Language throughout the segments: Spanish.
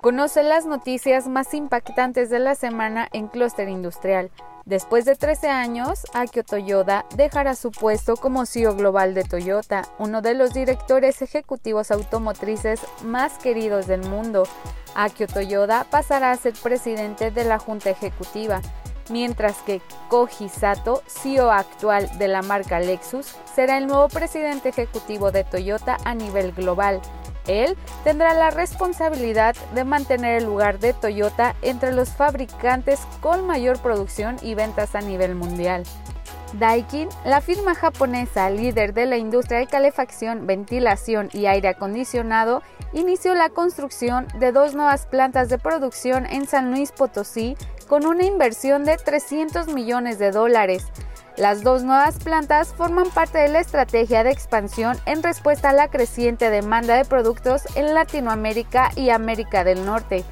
Conoce las noticias más impactantes de la semana en Clúster Industrial. Después de 13 años, Akio Toyoda dejará su puesto como CEO global de Toyota, uno de los directores ejecutivos automotrices más queridos del mundo. Akio Toyoda pasará a ser presidente de la junta ejecutiva, mientras que Koji Sato, CEO actual de la marca Lexus, será el nuevo presidente ejecutivo de Toyota a nivel global. Él tendrá la responsabilidad de mantener el lugar de Toyota entre los fabricantes con mayor producción y ventas a nivel mundial. Daikin, la firma japonesa líder de la industria de calefacción, ventilación y aire acondicionado, inició la construcción de dos nuevas plantas de producción en San Luis Potosí con una inversión de 300 millones de dólares. Las dos nuevas plantas forman parte de la estrategia de expansión en respuesta a la creciente demanda de productos en Latinoamérica y América del Norte.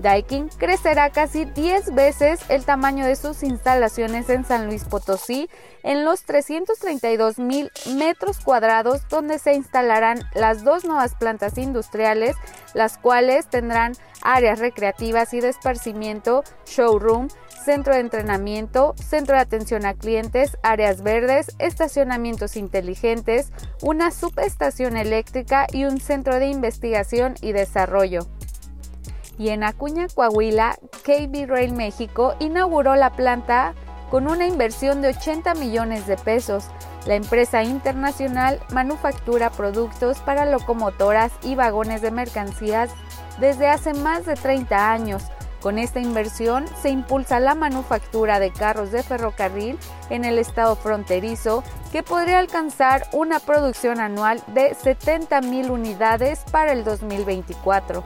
Daikin crecerá casi 10 veces el tamaño de sus instalaciones en San Luis Potosí en los 332 mil metros cuadrados donde se instalarán las dos nuevas plantas industriales, las cuales tendrán áreas recreativas y de esparcimiento, showroom, centro de entrenamiento, centro de atención a clientes, áreas verdes, estacionamientos inteligentes, una subestación eléctrica y un centro de investigación y desarrollo y en Acuña, Coahuila, KB Rail México inauguró la planta con una inversión de 80 millones de pesos. La empresa internacional manufactura productos para locomotoras y vagones de mercancías desde hace más de 30 años. Con esta inversión se impulsa la manufactura de carros de ferrocarril en el estado fronterizo que podría alcanzar una producción anual de 70 mil unidades para el 2024.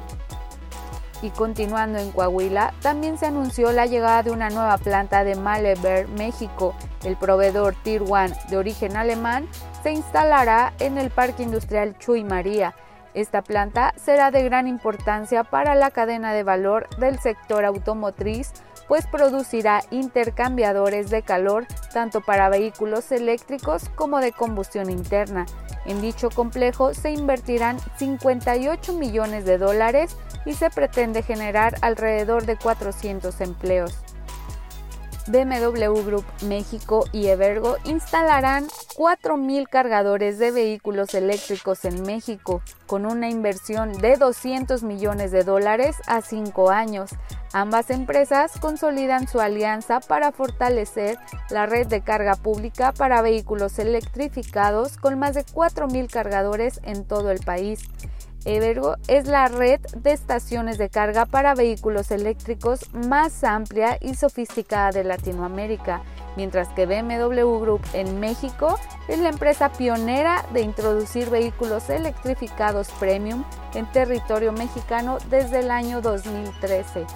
Y continuando en Coahuila, también se anunció la llegada de una nueva planta de Malever, México. El proveedor Tier 1 de origen alemán se instalará en el Parque Industrial Chuy María. Esta planta será de gran importancia para la cadena de valor del sector automotriz, pues producirá intercambiadores de calor tanto para vehículos eléctricos como de combustión interna. En dicho complejo se invertirán 58 millones de dólares y se pretende generar alrededor de 400 empleos. BMW Group México y Evergo instalarán 4.000 cargadores de vehículos eléctricos en México, con una inversión de 200 millones de dólares a 5 años. Ambas empresas consolidan su alianza para fortalecer la red de carga pública para vehículos electrificados con más de 4.000 cargadores en todo el país. Evergo es la red de estaciones de carga para vehículos eléctricos más amplia y sofisticada de Latinoamérica, mientras que BMW Group en México es la empresa pionera de introducir vehículos electrificados premium en territorio mexicano desde el año 2013.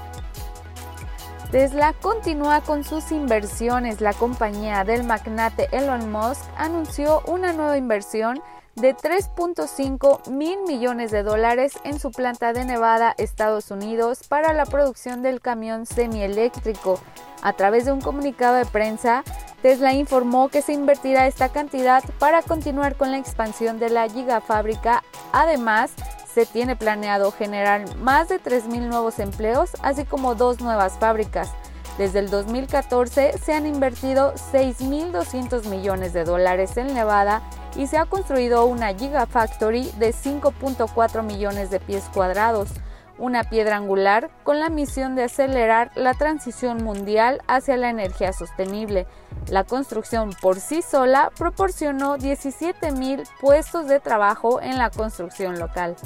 Tesla continúa con sus inversiones. La compañía del magnate Elon Musk anunció una nueva inversión de 3.5 mil millones de dólares en su planta de Nevada, Estados Unidos, para la producción del camión semieléctrico. A través de un comunicado de prensa, Tesla informó que se invertirá esta cantidad para continuar con la expansión de la gigafábrica. Además, se tiene planeado generar más de 3.000 nuevos empleos, así como dos nuevas fábricas. Desde el 2014 se han invertido 6.200 millones de dólares en Nevada y se ha construido una Gigafactory de 5.4 millones de pies cuadrados, una piedra angular con la misión de acelerar la transición mundial hacia la energía sostenible. La construcción por sí sola proporcionó 17.000 puestos de trabajo en la construcción local.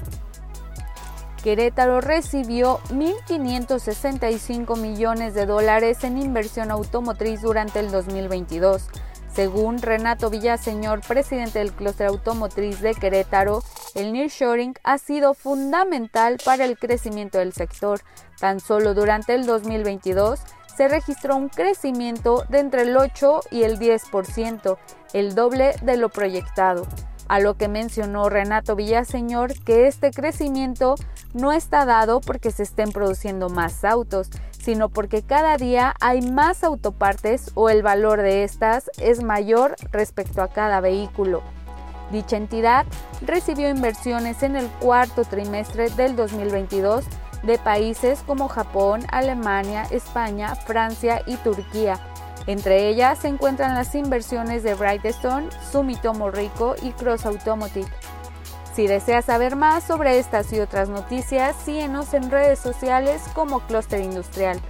Querétaro recibió 1.565 millones de dólares en inversión automotriz durante el 2022 según Renato Villaseñor, presidente del clúster automotriz de Querétaro, el nearshoring ha sido fundamental para el crecimiento del sector. Tan solo durante el 2022 se registró un crecimiento de entre el 8 y el 10%, el doble de lo proyectado a lo que mencionó Renato Villaseñor que este crecimiento no está dado porque se estén produciendo más autos, sino porque cada día hay más autopartes o el valor de estas es mayor respecto a cada vehículo. Dicha entidad recibió inversiones en el cuarto trimestre del 2022 de países como Japón, Alemania, España, Francia y Turquía. Entre ellas se encuentran las inversiones de Brightstone, Sumitomo Rico y Cross Automotive. Si deseas saber más sobre estas y otras noticias, síguenos en redes sociales como Cluster Industrial.